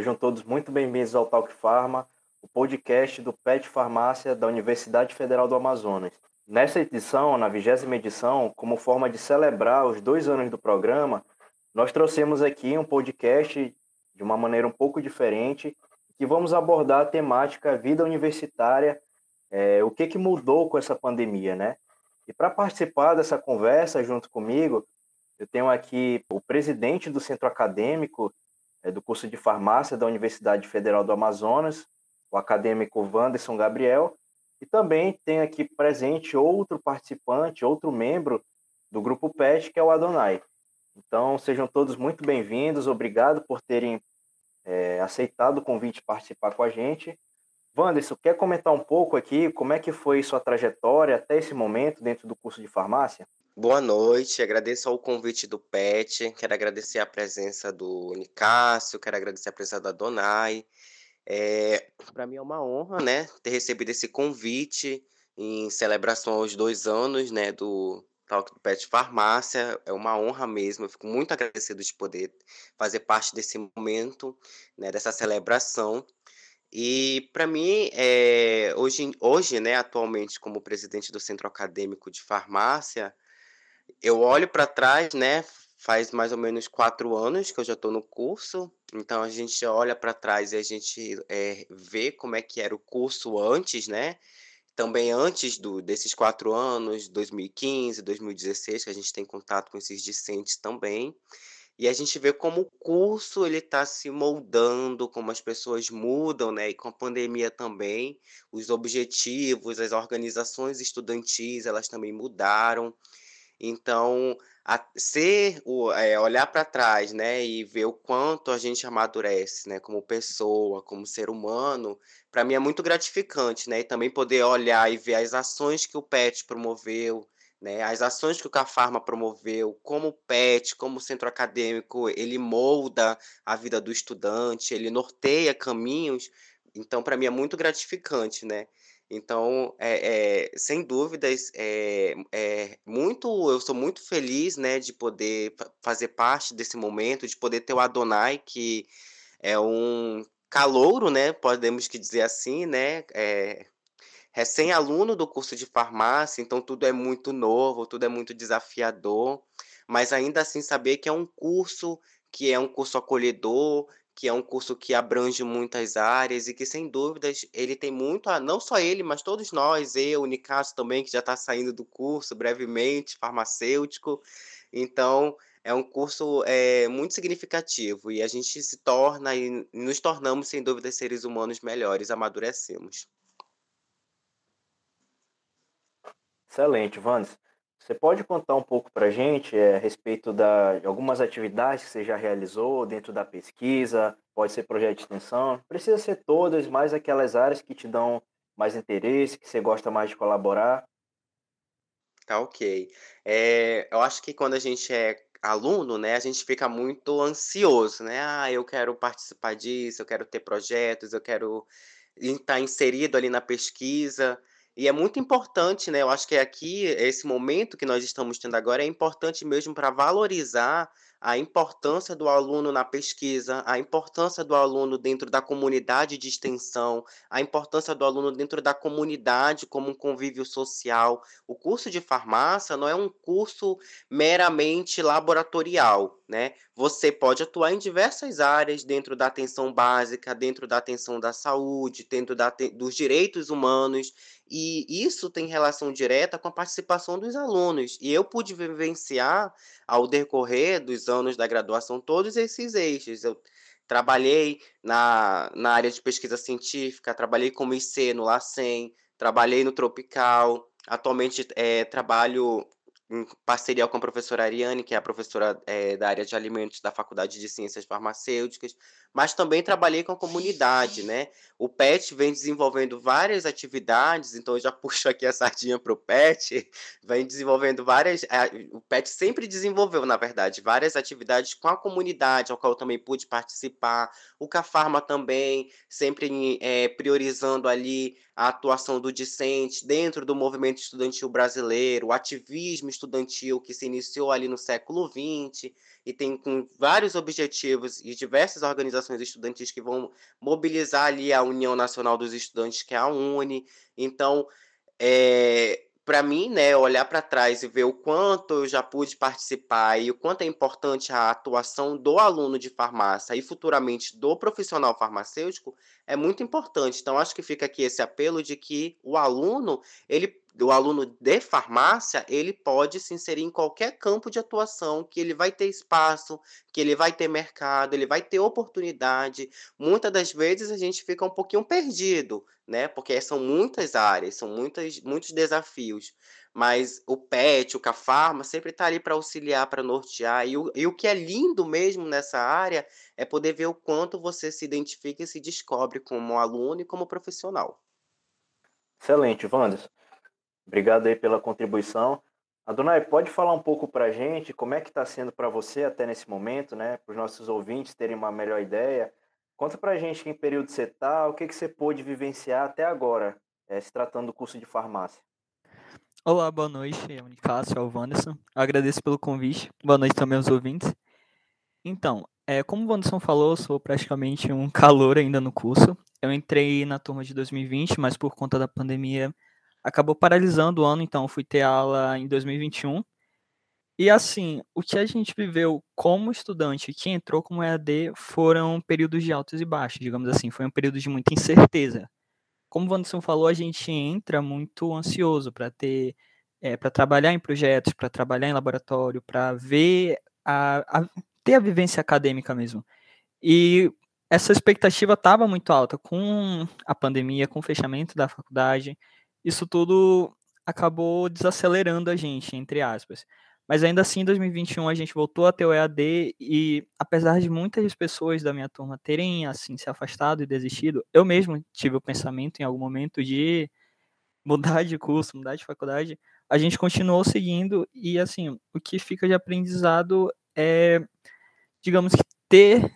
sejam todos muito bem-vindos ao Talk Pharma, o podcast do PET Farmácia da Universidade Federal do Amazonas. Nessa edição, na vigésima edição, como forma de celebrar os dois anos do programa, nós trouxemos aqui um podcast de uma maneira um pouco diferente, que vamos abordar a temática vida universitária, é, o que, que mudou com essa pandemia, né? E para participar dessa conversa junto comigo, eu tenho aqui o presidente do centro acadêmico é, do curso de farmácia da Universidade Federal do Amazonas, o acadêmico Wanderson Gabriel, e também tem aqui presente outro participante, outro membro do grupo PET, que é o Adonai. Então, sejam todos muito bem-vindos, obrigado por terem é, aceitado o convite de participar com a gente. Wanderson, quer comentar um pouco aqui como é que foi sua trajetória até esse momento dentro do curso de farmácia? Boa noite, agradeço ao convite do PET, quero agradecer a presença do Nicásio, quero agradecer a presença da Donai. É, Para mim é uma honra, né, ter recebido esse convite em celebração aos dois anos, né, do Talk do Pet Farmácia. É uma honra mesmo, eu fico muito agradecido de poder fazer parte desse momento, né, dessa celebração. E para mim, é, hoje, hoje, né, atualmente como presidente do Centro Acadêmico de Farmácia, eu olho para trás, né? Faz mais ou menos quatro anos que eu já estou no curso, então a gente olha para trás e a gente é, vê como é que era o curso antes, né? Também antes do, desses quatro anos, 2015, 2016, que a gente tem contato com esses discentes também. E a gente vê como o curso ele está se moldando, como as pessoas mudam, né? E com a pandemia também, os objetivos, as organizações estudantis, elas também mudaram. Então, a, ser o, é, olhar para trás, né, e ver o quanto a gente amadurece, né, como pessoa, como ser humano, para mim é muito gratificante, né, e também poder olhar e ver as ações que o PET promoveu, né, as ações que o Cafarma promoveu, como o PET, como o centro acadêmico, ele molda a vida do estudante, ele norteia caminhos. Então, para mim é muito gratificante, né? Então, é, é, sem dúvidas, é, é muito, eu sou muito feliz, né, de poder fazer parte desse momento, de poder ter o Adonai, que é um calouro, né, podemos que dizer assim, né, é, recém-aluno do curso de farmácia, então tudo é muito novo, tudo é muito desafiador, mas ainda assim saber que é um curso que é um curso acolhedor, que é um curso que abrange muitas áreas e que, sem dúvidas, ele tem muito a, não só ele, mas todos nós, eu, o Nicasso também, que já está saindo do curso brevemente, farmacêutico. Então, é um curso é, muito significativo e a gente se torna e nos tornamos, sem dúvida, seres humanos melhores, amadurecemos. Excelente, Vandes. Você pode contar um pouco para a gente é, a respeito da, de algumas atividades que você já realizou dentro da pesquisa? Pode ser projeto de extensão, precisa ser todas, mais aquelas áreas que te dão mais interesse, que você gosta mais de colaborar. Tá ok. É, eu acho que quando a gente é aluno, né, a gente fica muito ansioso, né? Ah, eu quero participar disso, eu quero ter projetos, eu quero estar inserido ali na pesquisa. E é muito importante, né? Eu acho que aqui, esse momento que nós estamos tendo agora, é importante mesmo para valorizar a importância do aluno na pesquisa, a importância do aluno dentro da comunidade de extensão, a importância do aluno dentro da comunidade como um convívio social. O curso de farmácia não é um curso meramente laboratorial, né? Você pode atuar em diversas áreas dentro da atenção básica, dentro da atenção da saúde, dentro da, dos direitos humanos, e isso tem relação direta com a participação dos alunos. E eu pude vivenciar, ao decorrer dos anos da graduação, todos esses eixos. Eu trabalhei na, na área de pesquisa científica, trabalhei como IC no LACEN, trabalhei no Tropical, atualmente é, trabalho em parceria com a professora Ariane, que é a professora é, da área de alimentos da Faculdade de Ciências Farmacêuticas, mas também trabalhei com a comunidade, né? O PET vem desenvolvendo várias atividades, então eu já puxo aqui a sardinha para o PET, vem desenvolvendo várias. O PET sempre desenvolveu, na verdade, várias atividades com a comunidade, ao qual eu também pude participar. O Cafarma também, sempre é, priorizando ali a atuação do discente dentro do movimento estudantil brasileiro, o ativismo estudantil que se iniciou ali no século XX e tem com vários objetivos e diversas organizações estudantis que vão mobilizar ali a União Nacional dos Estudantes, que é a UNE. Então, é, para mim, né, olhar para trás e ver o quanto eu já pude participar e o quanto é importante a atuação do aluno de farmácia e futuramente do profissional farmacêutico é muito importante. Então, acho que fica aqui esse apelo de que o aluno, ele o aluno de farmácia, ele pode se inserir em qualquer campo de atuação, que ele vai ter espaço, que ele vai ter mercado, ele vai ter oportunidade. Muitas das vezes a gente fica um pouquinho perdido, né? Porque são muitas áreas, são muitas, muitos desafios. Mas o PET, o CAFARMA, sempre está ali para auxiliar, para nortear. E o, e o que é lindo mesmo nessa área é poder ver o quanto você se identifica e se descobre como aluno e como profissional. Excelente, Wanderson. Obrigado aí pela contribuição. Adonai, pode falar um pouco para a gente como é que está sendo para você até nesse momento, né? Para os nossos ouvintes terem uma melhor ideia. Conta para a gente em que período você está, o que, que você pôde vivenciar até agora, é, se tratando do curso de farmácia. Olá, boa noite. É o Nicásio, é o Wanderson. Agradeço pelo convite. Boa noite também aos ouvintes. Então, é, como o Wanderson falou, sou praticamente um calor ainda no curso. Eu entrei na turma de 2020, mas por conta da pandemia acabou paralisando o ano, então fui ter aula em 2021. E assim, o que a gente viveu como estudante que entrou como EAD foram períodos de altos e baixos, digamos assim, foi um período de muita incerteza. Como o Wanderson falou, a gente entra muito ansioso para ter é, para trabalhar em projetos, para trabalhar em laboratório, para ver a, a, ter a vivência acadêmica mesmo. E essa expectativa estava muito alta com a pandemia, com o fechamento da faculdade isso tudo acabou desacelerando a gente, entre aspas. Mas ainda assim, em 2021 a gente voltou a ter o EAD e apesar de muitas pessoas da minha turma terem assim se afastado e desistido, eu mesmo tive o pensamento em algum momento de mudar de curso, mudar de faculdade. A gente continuou seguindo e assim, o que fica de aprendizado é digamos que ter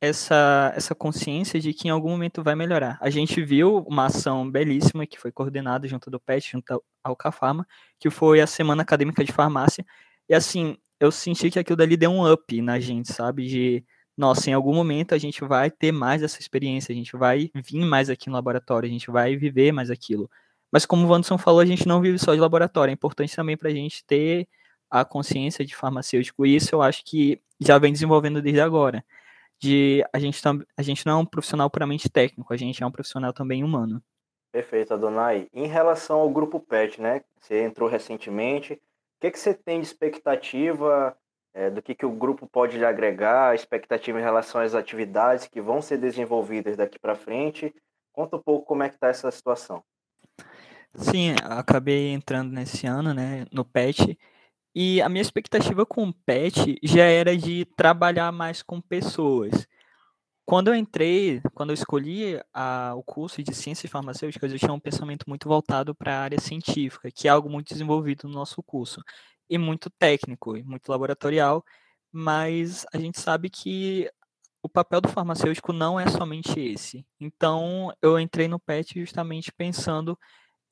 essa, essa consciência de que em algum momento vai melhorar. A gente viu uma ação belíssima que foi coordenada junto do PET, junto ao CAFARMA, que foi a Semana Acadêmica de Farmácia. E assim, eu senti que aquilo dali deu um up na gente, sabe? De, nossa, em algum momento a gente vai ter mais essa experiência, a gente vai vir mais aqui no laboratório, a gente vai viver mais aquilo. Mas como o Wanderson falou, a gente não vive só de laboratório, é importante também para a gente ter a consciência de farmacêutico, e isso eu acho que já vem desenvolvendo desde agora de a gente, a gente não é um profissional puramente técnico, a gente é um profissional também humano. Perfeito, Adonai. Em relação ao grupo PET, né? Você entrou recentemente. O que, que você tem de expectativa é, do que, que o grupo pode lhe agregar, expectativa em relação às atividades que vão ser desenvolvidas daqui para frente? Conta um pouco como é que está essa situação. Sim, acabei entrando nesse ano, né, no PET, e a minha expectativa com o PET já era de trabalhar mais com pessoas. Quando eu entrei, quando eu escolhi a, o curso de Ciências Farmacêuticas, eu tinha um pensamento muito voltado para a área científica, que é algo muito desenvolvido no nosso curso, e muito técnico, e muito laboratorial, mas a gente sabe que o papel do farmacêutico não é somente esse. Então, eu entrei no PET justamente pensando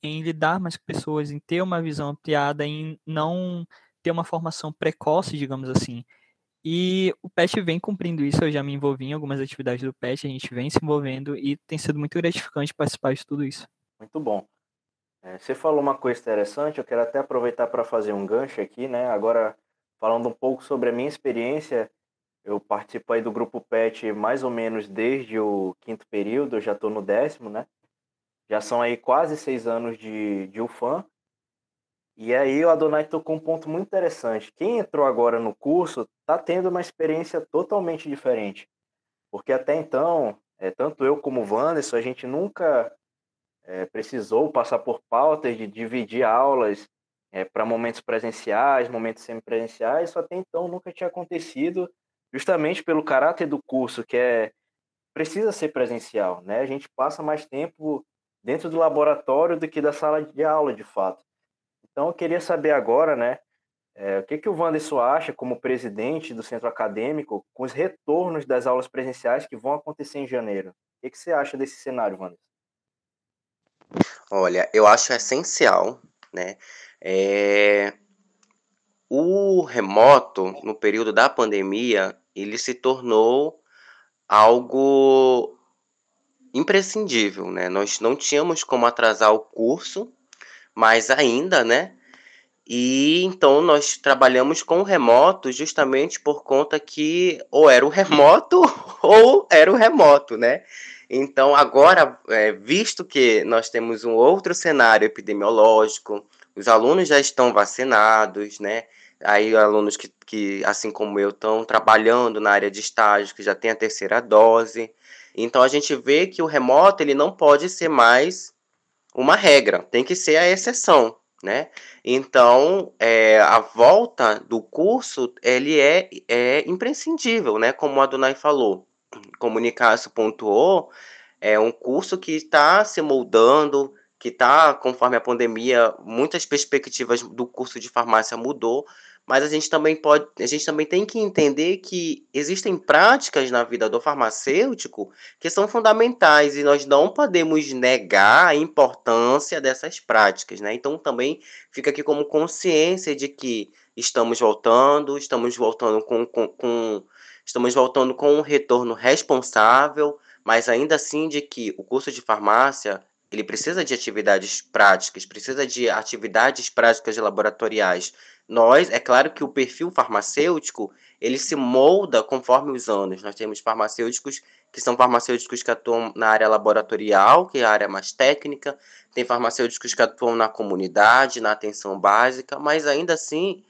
em lidar mais com pessoas, em ter uma visão ampliada, em não ter uma formação precoce, digamos assim. E o PET vem cumprindo isso, eu já me envolvi em algumas atividades do PET, a gente vem se envolvendo e tem sido muito gratificante participar de tudo isso. Muito bom. É, você falou uma coisa interessante, eu quero até aproveitar para fazer um gancho aqui, né? Agora, falando um pouco sobre a minha experiência, eu participo aí do grupo PET mais ou menos desde o quinto período, eu já estou no décimo, né? Já são aí quase seis anos de, de UFAM, e aí o Adonai tocou um ponto muito interessante. Quem entrou agora no curso está tendo uma experiência totalmente diferente. Porque até então, é, tanto eu como o Wanderson, a gente nunca é, precisou passar por pautas de dividir aulas é, para momentos presenciais, momentos semipresenciais. Isso até então nunca tinha acontecido, justamente pelo caráter do curso, que é precisa ser presencial. Né? A gente passa mais tempo dentro do laboratório do que da sala de aula, de fato. Então, eu queria saber agora, né, é, o que, que o Wanderson acha, como presidente do centro acadêmico, com os retornos das aulas presenciais que vão acontecer em janeiro? O que, que você acha desse cenário, Wanderson? Olha, eu acho essencial, né, é, o remoto, no período da pandemia, ele se tornou algo imprescindível, né? Nós não tínhamos como atrasar o curso, mas ainda, né? E então nós trabalhamos com o remoto justamente por conta que ou era o remoto ou era o remoto, né? Então agora, é, visto que nós temos um outro cenário epidemiológico, os alunos já estão vacinados, né? Aí alunos que, que assim como eu, estão trabalhando na área de estágio, que já tem a terceira dose. Então a gente vê que o remoto ele não pode ser mais uma regra, tem que ser a exceção, né? Então, é, a volta do curso, ele é, é imprescindível, né? Como a Donai falou. Comunicaço pontuou, é um curso que está se moldando, que está, conforme a pandemia, muitas perspectivas do curso de farmácia mudou, mas a gente também pode, a gente também tem que entender que existem práticas na vida do farmacêutico que são fundamentais e nós não podemos negar a importância dessas práticas, né? Então também fica aqui como consciência de que estamos voltando, estamos voltando com, com, com estamos voltando com um retorno responsável, mas ainda assim de que o curso de farmácia ele precisa de atividades práticas, precisa de atividades práticas laboratoriais nós, é claro que o perfil farmacêutico, ele se molda conforme os anos. Nós temos farmacêuticos que são farmacêuticos que atuam na área laboratorial, que é a área mais técnica, tem farmacêuticos que atuam na comunidade, na atenção básica, mas ainda assim,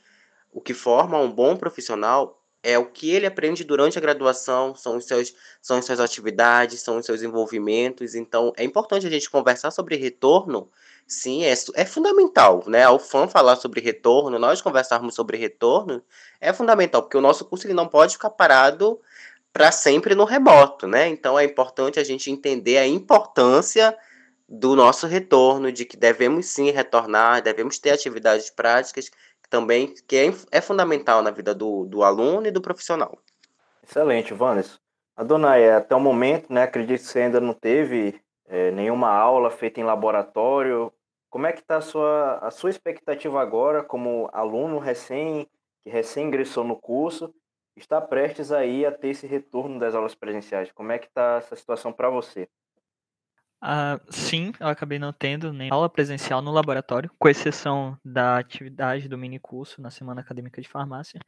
o que forma um bom profissional é o que ele aprende durante a graduação, são os seus, são as suas atividades, são os seus envolvimentos. Então, é importante a gente conversar sobre retorno Sim, é, é fundamental, né? Ao fã falar sobre retorno, nós conversarmos sobre retorno, é fundamental, porque o nosso curso ele não pode ficar parado para sempre no remoto, né? Então é importante a gente entender a importância do nosso retorno, de que devemos sim retornar, devemos ter atividades práticas também, que é, é fundamental na vida do, do aluno e do profissional. Excelente, Vanessa. A dona é, até o momento, né, acredito que você ainda não teve é, nenhuma aula feita em laboratório. Como é que está a sua, a sua expectativa agora como aluno recém, que recém ingressou no curso, está prestes aí a ter esse retorno das aulas presenciais? Como é que está essa situação para você? Ah, sim, eu acabei não tendo nem aula presencial no laboratório, com exceção da atividade do mini curso na Semana Acadêmica de Farmácia.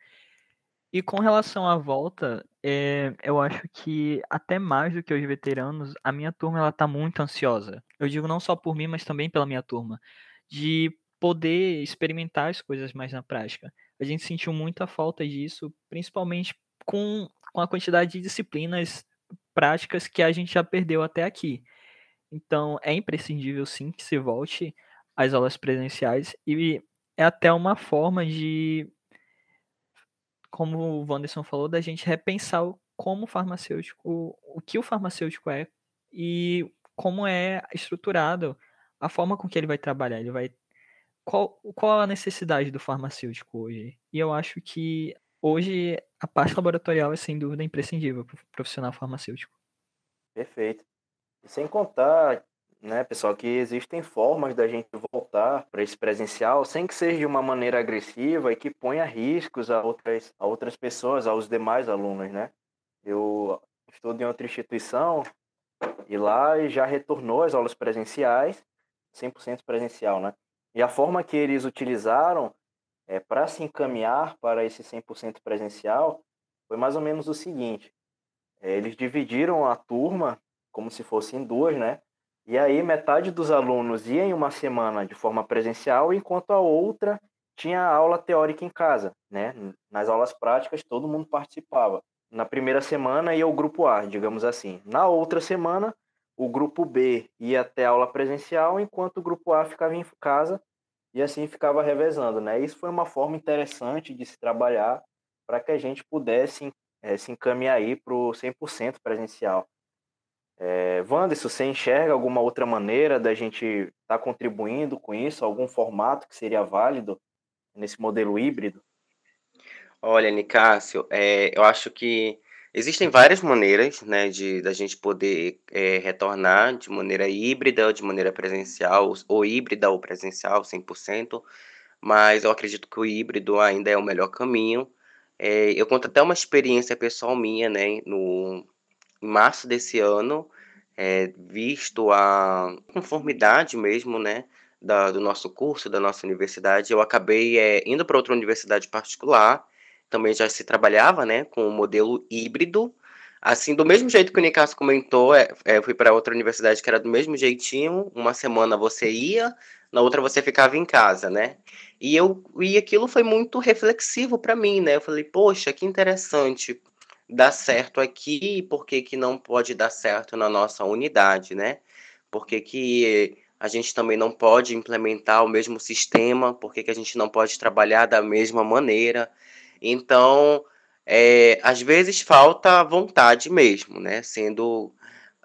E com relação à volta, é, eu acho que até mais do que os veteranos, a minha turma ela tá muito ansiosa. Eu digo não só por mim, mas também pela minha turma, de poder experimentar as coisas mais na prática. A gente sentiu muita falta disso, principalmente com, com a quantidade de disciplinas práticas que a gente já perdeu até aqui. Então, é imprescindível sim que se volte às aulas presenciais e é até uma forma de como o Wanderson falou, da gente repensar como o farmacêutico, o que o farmacêutico é e como é estruturado a forma com que ele vai trabalhar. Ele vai qual, qual a necessidade do farmacêutico hoje? E eu acho que hoje a parte laboratorial é sem dúvida imprescindível para o profissional farmacêutico. Perfeito. Sem contar né, pessoal, que existem formas da gente voltar para esse presencial sem que seja de uma maneira agressiva e que ponha riscos a outras, a outras pessoas, aos demais alunos, né? Eu estudo em outra instituição e lá já retornou as aulas presenciais, 100% presencial, né? E a forma que eles utilizaram é, para se encaminhar para esse 100% presencial foi mais ou menos o seguinte: é, eles dividiram a turma como se fossem duas, né? E aí metade dos alunos ia em uma semana de forma presencial, enquanto a outra tinha aula teórica em casa, né? Nas aulas práticas todo mundo participava. Na primeira semana ia o grupo A, digamos assim. Na outra semana, o grupo B ia até aula presencial, enquanto o grupo A ficava em casa e assim ficava revezando, né? Isso foi uma forma interessante de se trabalhar para que a gente pudesse é, se encaminhar aí para o 100% presencial. É, Wanderson, você enxerga alguma outra maneira da gente estar tá contribuindo com isso? Algum formato que seria válido nesse modelo híbrido? Olha, Nicásio, é, eu acho que existem várias maneiras né, de da gente poder é, retornar de maneira híbrida, de maneira presencial, ou híbrida ou presencial, 100%. mas eu acredito que o híbrido ainda é o melhor caminho. É, eu conto até uma experiência pessoal minha, né? No, em março desse ano, é, visto a conformidade mesmo, né? Da, do nosso curso, da nossa universidade, eu acabei é, indo para outra universidade particular. Também já se trabalhava, né, com o modelo híbrido. Assim, do mesmo jeito que o Nicasso comentou, é, é, fui para outra universidade que era do mesmo jeitinho. Uma semana você ia, na outra você ficava em casa, né? E eu e aquilo foi muito reflexivo para mim, né? Eu falei, poxa, que interessante, dá certo aqui, por que, que não pode dar certo na nossa unidade, né? Por que, que a gente também não pode implementar o mesmo sistema, por que, que a gente não pode trabalhar da mesma maneira. Então, é, às vezes falta vontade mesmo, né? Sendo,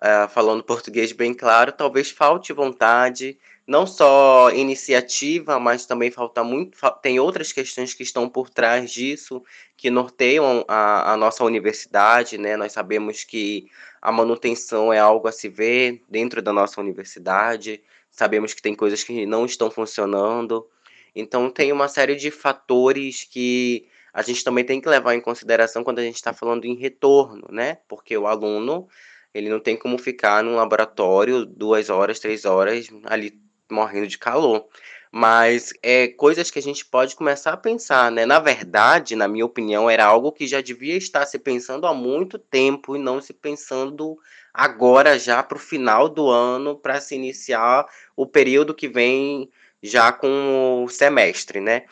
uh, falando português bem claro, talvez falte vontade, não só iniciativa, mas também falta muito. Tem outras questões que estão por trás disso, que norteiam a, a nossa universidade, né? Nós sabemos que a manutenção é algo a se ver dentro da nossa universidade, sabemos que tem coisas que não estão funcionando. Então, tem uma série de fatores que a gente também tem que levar em consideração quando a gente está falando em retorno, né? Porque o aluno ele não tem como ficar num laboratório duas horas, três horas ali morrendo de calor. Mas é coisas que a gente pode começar a pensar, né? Na verdade, na minha opinião, era algo que já devia estar se pensando há muito tempo e não se pensando agora já para o final do ano para se iniciar o período que vem já com o semestre, né?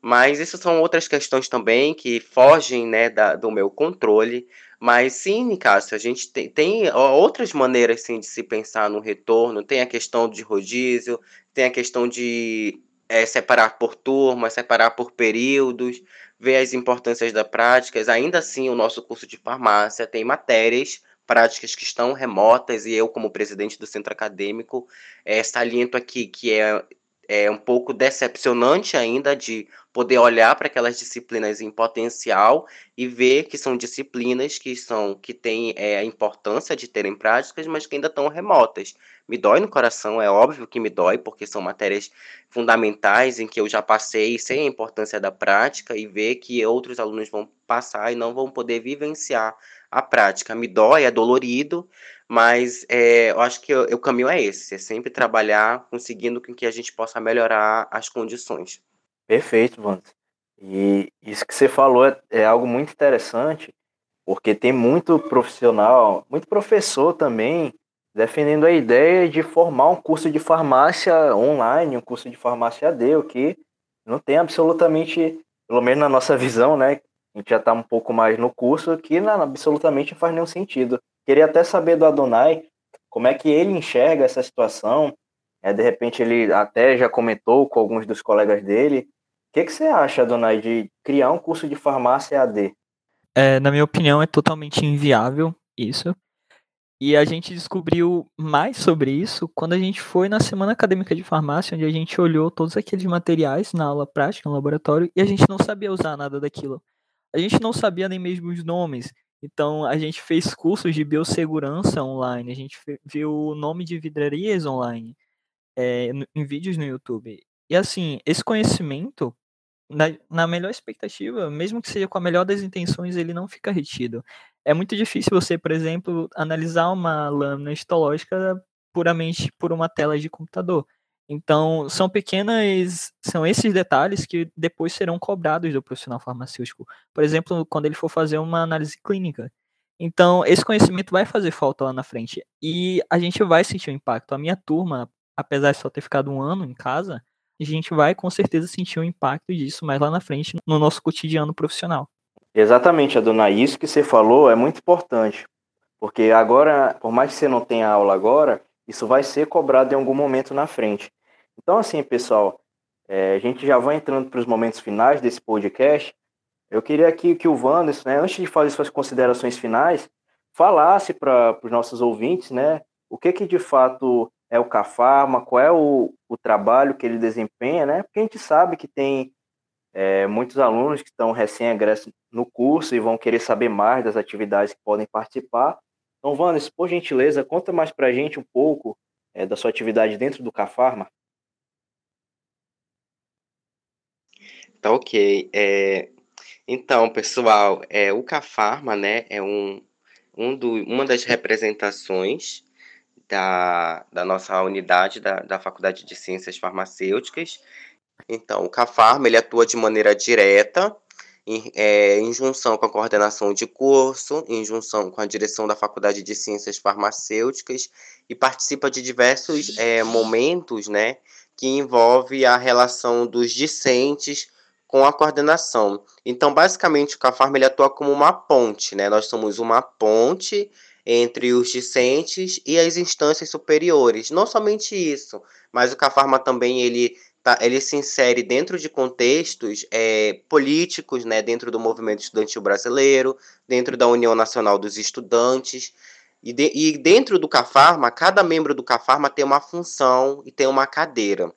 Mas isso são outras questões também que fogem né, da, do meu controle. Mas sim, Cássio, a gente tem, tem outras maneiras sim, de se pensar no retorno. Tem a questão de rodízio, tem a questão de é, separar por turmas, separar por períodos, ver as importâncias das práticas. Ainda assim, o nosso curso de farmácia tem matérias práticas que estão remotas e eu, como presidente do centro acadêmico, é, saliento aqui que é, é um pouco decepcionante ainda de poder olhar para aquelas disciplinas em potencial e ver que são disciplinas que são que têm é, a importância de terem práticas, mas que ainda estão remotas. Me dói no coração, é óbvio que me dói, porque são matérias fundamentais em que eu já passei sem a importância da prática e ver que outros alunos vão passar e não vão poder vivenciar a prática. Me dói, é dolorido, mas é, eu acho que o, caminho é esse, é sempre trabalhar conseguindo com que a gente possa melhorar as condições. Perfeito, Wanderson. E isso que você falou é, é algo muito interessante, porque tem muito profissional, muito professor também defendendo a ideia de formar um curso de farmácia online, um curso de farmácia AD, o que não tem absolutamente, pelo menos na nossa visão, né? A gente já está um pouco mais no curso, que não, absolutamente não faz nenhum sentido. Queria até saber do Adonai como é que ele enxerga essa situação. É, de repente ele até já comentou com alguns dos colegas dele que, que você acha, Donai, de criar um curso de farmácia AD? É, na minha opinião, é totalmente inviável isso. E a gente descobriu mais sobre isso quando a gente foi na Semana Acadêmica de Farmácia, onde a gente olhou todos aqueles materiais na aula prática, no laboratório, e a gente não sabia usar nada daquilo. A gente não sabia nem mesmo os nomes. Então, a gente fez cursos de biossegurança online, a gente viu o nome de vidrarias online, é, em vídeos no YouTube. E assim, esse conhecimento na, na melhor expectativa, mesmo que seja com a melhor das intenções, ele não fica retido. É muito difícil você, por exemplo, analisar uma lâmina histológica puramente por uma tela de computador. Então, são pequenas, são esses detalhes que depois serão cobrados do profissional farmacêutico. Por exemplo, quando ele for fazer uma análise clínica. Então, esse conhecimento vai fazer falta lá na frente. E a gente vai sentir o impacto. A minha turma, apesar de só ter ficado um ano em casa, a gente vai com certeza sentir o impacto disso mais lá na frente no nosso cotidiano profissional. Exatamente, Adonai. Isso que você falou é muito importante. Porque agora, por mais que você não tenha aula agora, isso vai ser cobrado em algum momento na frente. Então, assim, pessoal, é, a gente já vai entrando para os momentos finais desse podcast. Eu queria aqui que o Wanderson, né, antes de fazer suas considerações finais, falasse para os nossos ouvintes né, o que, que de fato é o Cafarma, qual é o, o trabalho que ele desempenha, né? Porque a gente sabe que tem é, muitos alunos que estão recém-egressos no curso e vão querer saber mais das atividades que podem participar. Então, Vanessa, por gentileza, conta mais para a gente um pouco é, da sua atividade dentro do Cafarma. Tá ok. É, então, pessoal, é, o Cafarma, né, é um, um do, uma das representações da, da nossa unidade da, da Faculdade de Ciências Farmacêuticas. Então, o Cafarma, ele atua de maneira direta, em, é, em junção com a coordenação de curso, em junção com a direção da Faculdade de Ciências Farmacêuticas, e participa de diversos é, momentos, né, que envolve a relação dos discentes com a coordenação. Então, basicamente, o CAFARM ele atua como uma ponte, né? Nós somos uma ponte entre os discentes e as instâncias superiores. Não somente isso, mas o CAFARMA também ele, tá, ele se insere dentro de contextos é, políticos, né, dentro do movimento estudantil brasileiro, dentro da União Nacional dos Estudantes. E, de, e dentro do CAFARMA, cada membro do CAFARMA tem uma função e tem uma cadeira.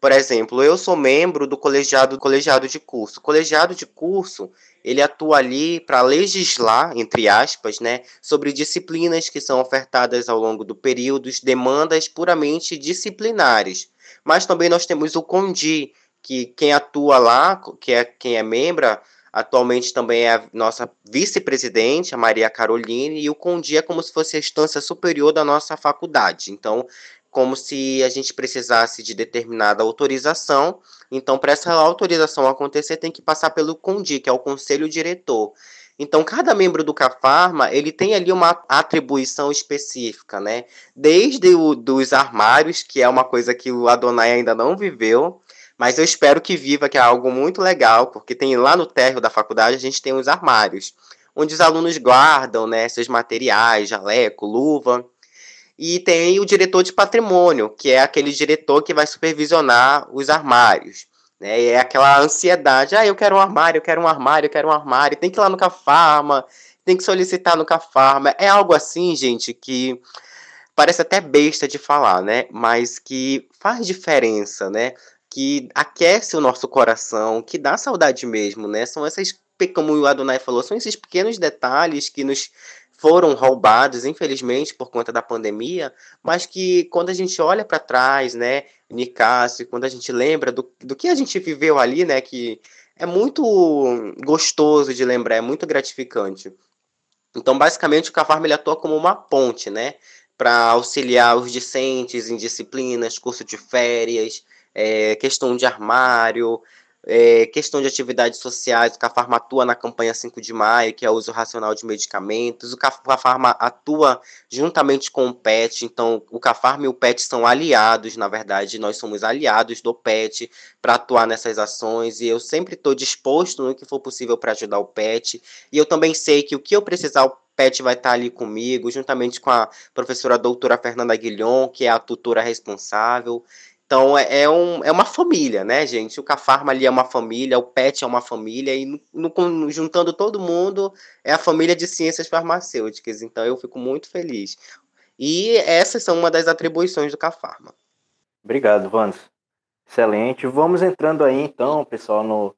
Por exemplo, eu sou membro do colegiado, colegiado de curso. O colegiado de curso, ele atua ali para legislar, entre aspas, né, sobre disciplinas que são ofertadas ao longo do período, demandas puramente disciplinares. Mas também nós temos o CONDI, que quem atua lá, que é quem é membro, atualmente também é a nossa vice-presidente, a Maria Caroline, e o CONDI é como se fosse a instância superior da nossa faculdade. Então, como se a gente precisasse de determinada autorização. Então, para essa autorização acontecer, tem que passar pelo CONDI, que é o Conselho Diretor. Então, cada membro do CAFARMA, ele tem ali uma atribuição específica, né? Desde o, dos armários, que é uma coisa que o Adonai ainda não viveu, mas eu espero que viva, que é algo muito legal, porque tem lá no térreo da faculdade, a gente tem os armários, onde os alunos guardam, né, seus materiais, jaleco, luva, e tem o diretor de patrimônio, que é aquele diretor que vai supervisionar os armários. Né? É aquela ansiedade, ah, eu quero um armário, eu quero um armário, eu quero um armário, tem que ir lá no Cafarma, tem que solicitar no Cafarma. É algo assim, gente, que parece até besta de falar, né? Mas que faz diferença, né? Que aquece o nosso coração, que dá saudade mesmo, né? São essas, como o Adonai falou, são esses pequenos detalhes que nos foram roubados, infelizmente, por conta da pandemia, mas que quando a gente olha para trás, né, Nicásio, quando a gente lembra do, do que a gente viveu ali, né, que é muito gostoso de lembrar, é muito gratificante. Então, basicamente, o Cafarma ele atua como uma ponte, né, para auxiliar os discentes em disciplinas, curso de férias, é, questão de armário, é, questão de atividades sociais, o Cafarma atua na campanha 5 de maio, que é o uso racional de medicamentos. O Cafarma atua juntamente com o PET, então o Cafarma e o PET são aliados, na verdade, nós somos aliados do PET para atuar nessas ações e eu sempre estou disposto no que for possível para ajudar o PET. E eu também sei que o que eu precisar, o PET vai estar ali comigo, juntamente com a professora doutora Fernanda Guilhom, que é a tutora responsável. Então é, é, um, é uma família, né, gente? O Cafarma ali é uma família, o PET é uma família, e no, no, juntando todo mundo é a família de ciências farmacêuticas. Então eu fico muito feliz. E essas são uma das atribuições do Cafarma. Obrigado, Vans. Excelente. Vamos entrando aí então, pessoal, no,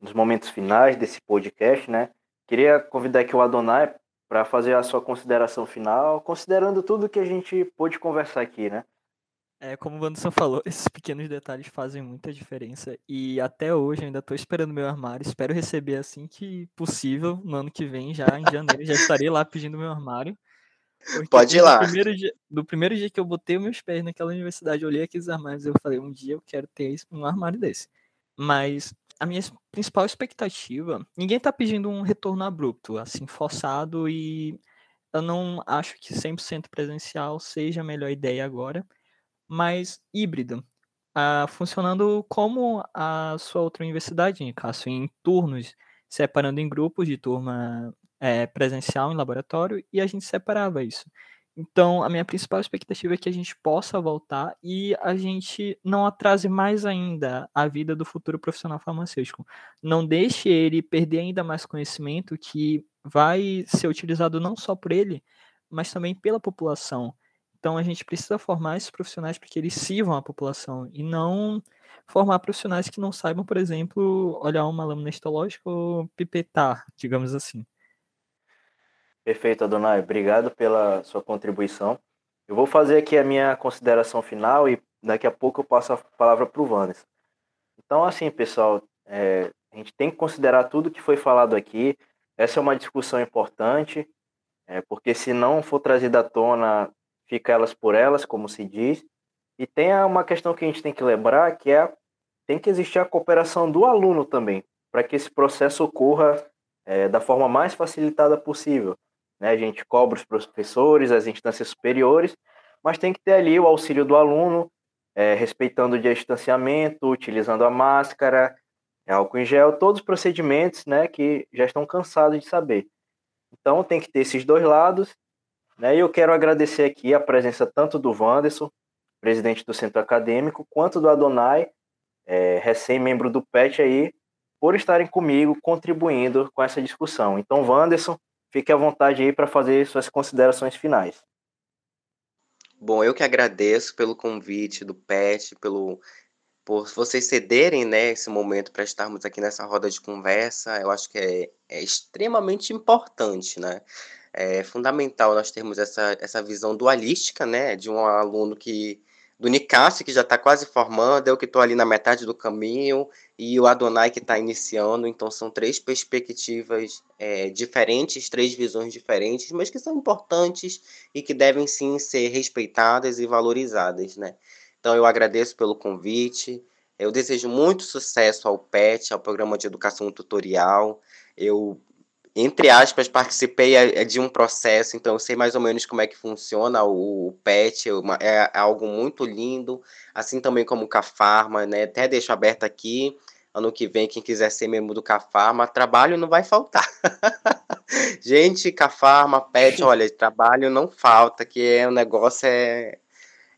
nos momentos finais desse podcast, né? Queria convidar aqui o Adonai para fazer a sua consideração final, considerando tudo que a gente pôde conversar aqui, né? É, como o Anderson falou, esses pequenos detalhes fazem muita diferença. E até hoje ainda estou esperando meu armário. Espero receber assim que possível, no ano que vem, já em janeiro, já estarei lá pedindo meu armário. Pode ir lá. No primeiro, dia, no primeiro dia que eu botei meus pés naquela universidade, eu olhei aqueles armários e eu falei, um dia eu quero ter um armário desse. Mas a minha principal expectativa, ninguém está pedindo um retorno abrupto, assim, forçado, e eu não acho que 100% presencial seja a melhor ideia agora mas híbrida, ah, funcionando como a sua outra universidade, Cássio, em turnos, separando em grupos de turma é, presencial em laboratório, e a gente separava isso. Então, a minha principal expectativa é que a gente possa voltar e a gente não atrase mais ainda a vida do futuro profissional farmacêutico. Não deixe ele perder ainda mais conhecimento que vai ser utilizado não só por ele, mas também pela população. Então a gente precisa formar esses profissionais para que eles sirvam à população e não formar profissionais que não saibam, por exemplo, olhar uma lâmina histológica ou pipetar, digamos assim. Perfeito, Adonai. Obrigado pela sua contribuição. Eu vou fazer aqui a minha consideração final e daqui a pouco eu passo a palavra para o Vannes. Então, assim, pessoal, é, gente tem que considerar tudo que foi falado aqui. Essa é uma discussão importante, é, porque se não for trazida à tona, fica elas por elas, como se diz. E tem uma questão que a gente tem que lembrar, que é tem que existir a cooperação do aluno também, para que esse processo ocorra é, da forma mais facilitada possível. Né? A gente cobra os professores, as instâncias superiores, mas tem que ter ali o auxílio do aluno, é, respeitando o distanciamento, utilizando a máscara, álcool em gel, todos os procedimentos né, que já estão cansados de saber. Então tem que ter esses dois lados. Né, e eu quero agradecer aqui a presença tanto do Wanderson, presidente do centro acadêmico, quanto do Adonai, é, recém-membro do PET aí, por estarem comigo contribuindo com essa discussão. Então, Wanderson, fique à vontade aí para fazer suas considerações finais. Bom, eu que agradeço pelo convite do PET, pelo por vocês cederem, né, esse momento para estarmos aqui nessa roda de conversa. Eu acho que é, é extremamente importante, né? É fundamental nós termos essa, essa visão dualística, né, de um aluno que do Nicásio, que já está quase formando, eu que estou ali na metade do caminho, e o Adonai que está iniciando. Então, são três perspectivas é, diferentes, três visões diferentes, mas que são importantes e que devem sim ser respeitadas e valorizadas. Né? Então, eu agradeço pelo convite. Eu desejo muito sucesso ao PET, ao Programa de Educação Tutorial. Eu entre aspas, participei é, é de um processo, então eu sei mais ou menos como é que funciona o, PET, é, é, algo muito lindo, assim também como o Cafarma, né? Até deixo aberto aqui, ano que vem, quem quiser ser membro do Cafarma, trabalho não vai faltar. Gente, Cafarma, PET, olha, trabalho não falta, que é, o negócio é,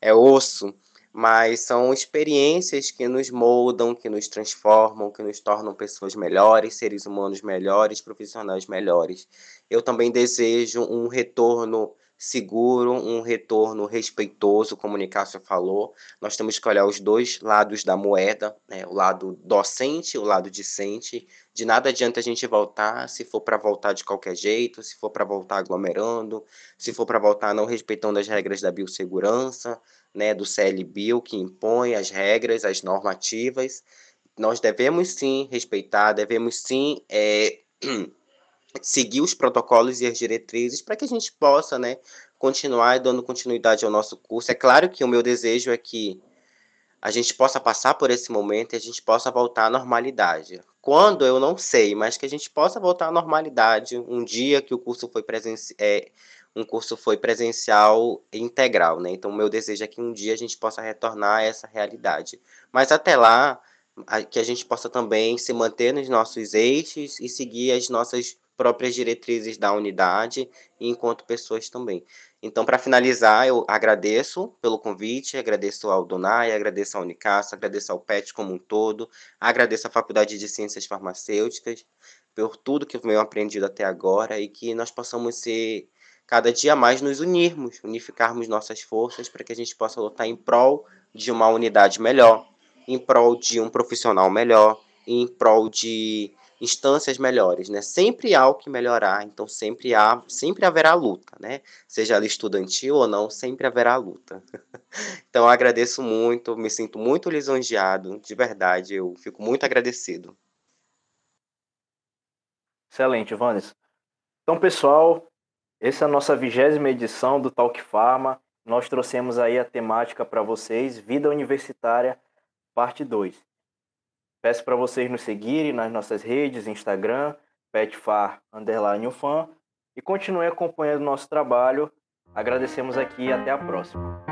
é osso mas são experiências que nos moldam, que nos transformam, que nos tornam pessoas melhores, seres humanos melhores, profissionais melhores. Eu também desejo um retorno seguro, um retorno respeitoso, como o Nicásio falou. Nós temos que olhar os dois lados da moeda, né? o lado docente o lado discente. De nada adianta a gente voltar se for para voltar de qualquer jeito, se for para voltar aglomerando, se for para voltar não respeitando as regras da biossegurança, né, do CLBio, que impõe as regras, as normativas. Nós devemos sim respeitar, devemos sim é, seguir os protocolos e as diretrizes para que a gente possa né, continuar dando continuidade ao nosso curso. É claro que o meu desejo é que a gente possa passar por esse momento e a gente possa voltar à normalidade. Quando eu não sei, mas que a gente possa voltar à normalidade um dia que o curso foi presencial. É, um curso foi presencial integral, né? Então, meu desejo é que um dia a gente possa retornar a essa realidade. Mas até lá, que a gente possa também se manter nos nossos eixos e seguir as nossas próprias diretrizes da unidade e enquanto pessoas também. Então, para finalizar, eu agradeço pelo convite, agradeço ao Donai, agradeço ao Unicasa, agradeço ao PET como um todo, agradeço à Faculdade de Ciências Farmacêuticas por tudo que eu venho aprendido até agora e que nós possamos ser cada dia mais nos unirmos, unificarmos nossas forças para que a gente possa lutar em prol de uma unidade melhor, em prol de um profissional melhor, em prol de instâncias melhores, né? Sempre há o que melhorar, então sempre há, sempre haverá luta, né? Seja ela estudantil ou não, sempre haverá luta. então eu agradeço muito, me sinto muito lisonjeado, de verdade, eu fico muito agradecido. Excelente, Vanessa. Então, pessoal, essa é a nossa vigésima edição do Talk Pharma. Nós trouxemos aí a temática para vocês, Vida Universitária, parte 2. Peço para vocês nos seguirem nas nossas redes, Instagram, petfar, underline ufan, e continue acompanhando nosso trabalho. Agradecemos aqui e até a próxima.